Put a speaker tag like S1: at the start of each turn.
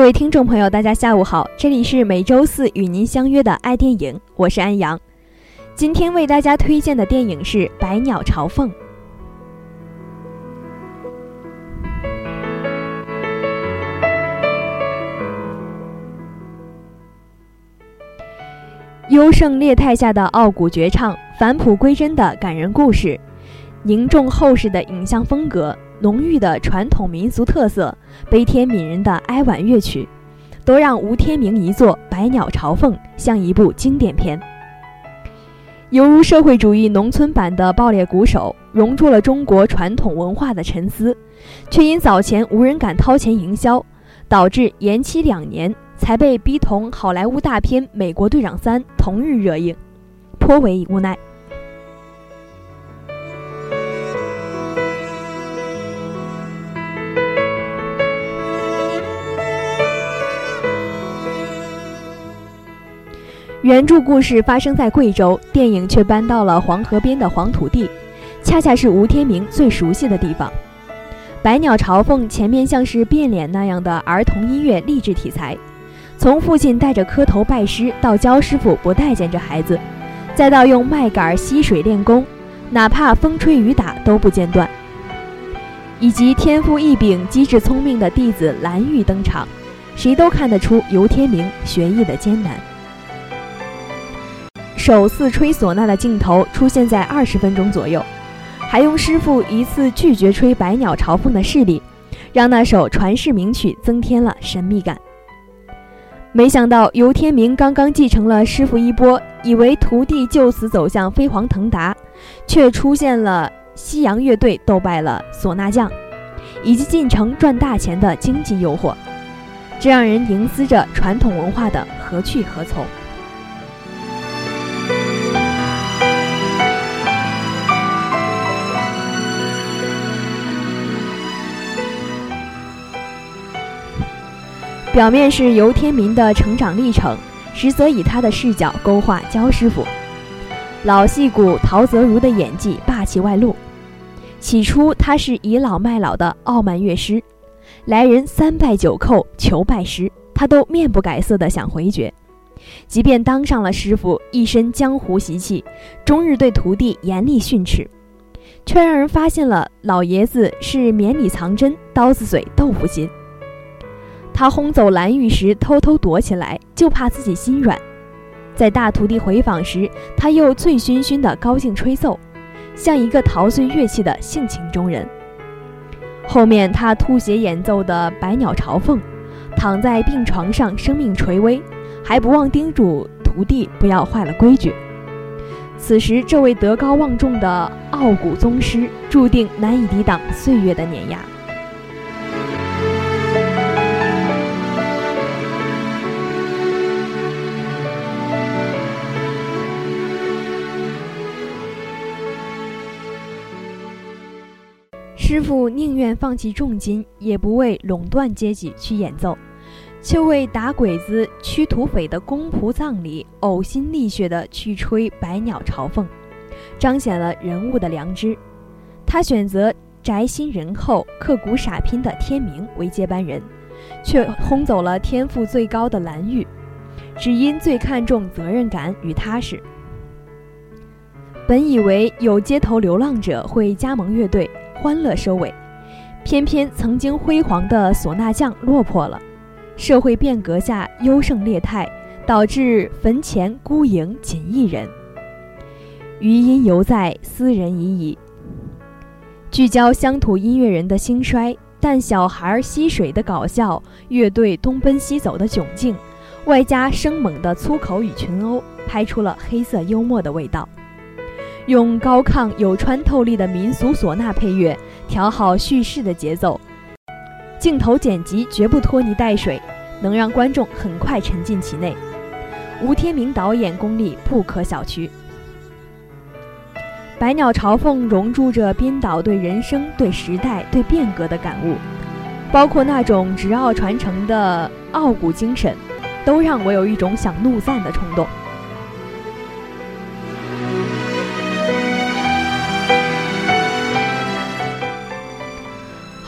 S1: 各位听众朋友，大家下午好，这里是每周四与您相约的爱电影，我是安阳。今天为大家推荐的电影是《百鸟朝凤》。优胜劣汰下的傲骨绝唱，返璞归真的感人故事，凝重厚实的影像风格。浓郁的传统民俗特色，悲天悯人的哀婉乐曲，都让吴天明一作《百鸟朝凤》像一部经典片，犹如社会主义农村版的《爆裂鼓手》，融入了中国传统文化的沉思，却因早前无人敢掏钱营销，导致延期两年才被逼同好莱坞大片《美国队长三》同日热映，颇为无奈。原著故事发生在贵州，电影却搬到了黄河边的黄土地，恰恰是吴天明最熟悉的地方。《百鸟朝凤》前面像是变脸那样的儿童音乐励志题材，从父亲带着磕头拜师，到焦师傅不待见这孩子，再到用麦秆吸水练功，哪怕风吹雨打都不间断，以及天赋异禀、机智聪明的弟子蓝玉登场，谁都看得出游天明学艺的艰难。首次吹唢呐的镜头出现在二十分钟左右，还用师傅一次拒绝吹《百鸟朝凤》的势力，让那首传世名曲增添了神秘感。没想到游天明刚刚继承了师傅衣钵，以为徒弟就此走向飞黄腾达，却出现了西洋乐队斗败了唢呐匠，以及进城赚大钱的经济诱惑，这让人凝思着传统文化的何去何从。表面是游天明的成长历程，实则以他的视角勾画焦师傅。老戏骨陶泽如的演技霸气外露。起初他是倚老卖老的傲慢乐师，来人三拜九叩求拜师，他都面不改色的想回绝。即便当上了师傅，一身江湖习气，终日对徒弟严厉训斥，却让人发现了老爷子是绵里藏针、刀子嘴豆腐心。他轰走蓝玉时，偷偷躲起来，就怕自己心软。在大徒弟回访时，他又醉醺醺的高兴吹奏，像一个陶醉乐器的性情中人。后面他吐血演奏的《百鸟朝凤》，躺在病床上，生命垂危，还不忘叮嘱徒弟不要坏了规矩。此时，这位德高望重的傲骨宗师，注定难以抵挡岁月的碾压。师傅宁愿放弃重金，也不为垄断阶级去演奏，却为打鬼子、驱土匪的公仆葬礼呕心沥血地去吹《百鸟朝凤》，彰显了人物的良知。他选择宅心仁厚、刻苦傻拼的天明为接班人，却轰走了天赋最高的蓝玉，只因最看重责任感与踏实。本以为有街头流浪者会加盟乐队。欢乐收尾，偏偏曾经辉煌的唢呐匠落魄了。社会变革下优胜劣汰，导致坟前孤影仅一人。余音犹在，斯人已矣。聚焦乡土音乐人的兴衰，但小孩吸水的搞笑，乐队东奔西走的窘境，外加生猛的粗口与群殴，拍出了黑色幽默的味道。用高亢有穿透力的民俗唢呐配乐，调好叙事的节奏，镜头剪辑绝不拖泥带水，能让观众很快沉浸其内。吴天明导演功力不可小觑，《百鸟朝凤》融入着编导对人生、对时代、对变革的感悟，包括那种执拗传承的傲骨精神，都让我有一种想怒赞的冲动。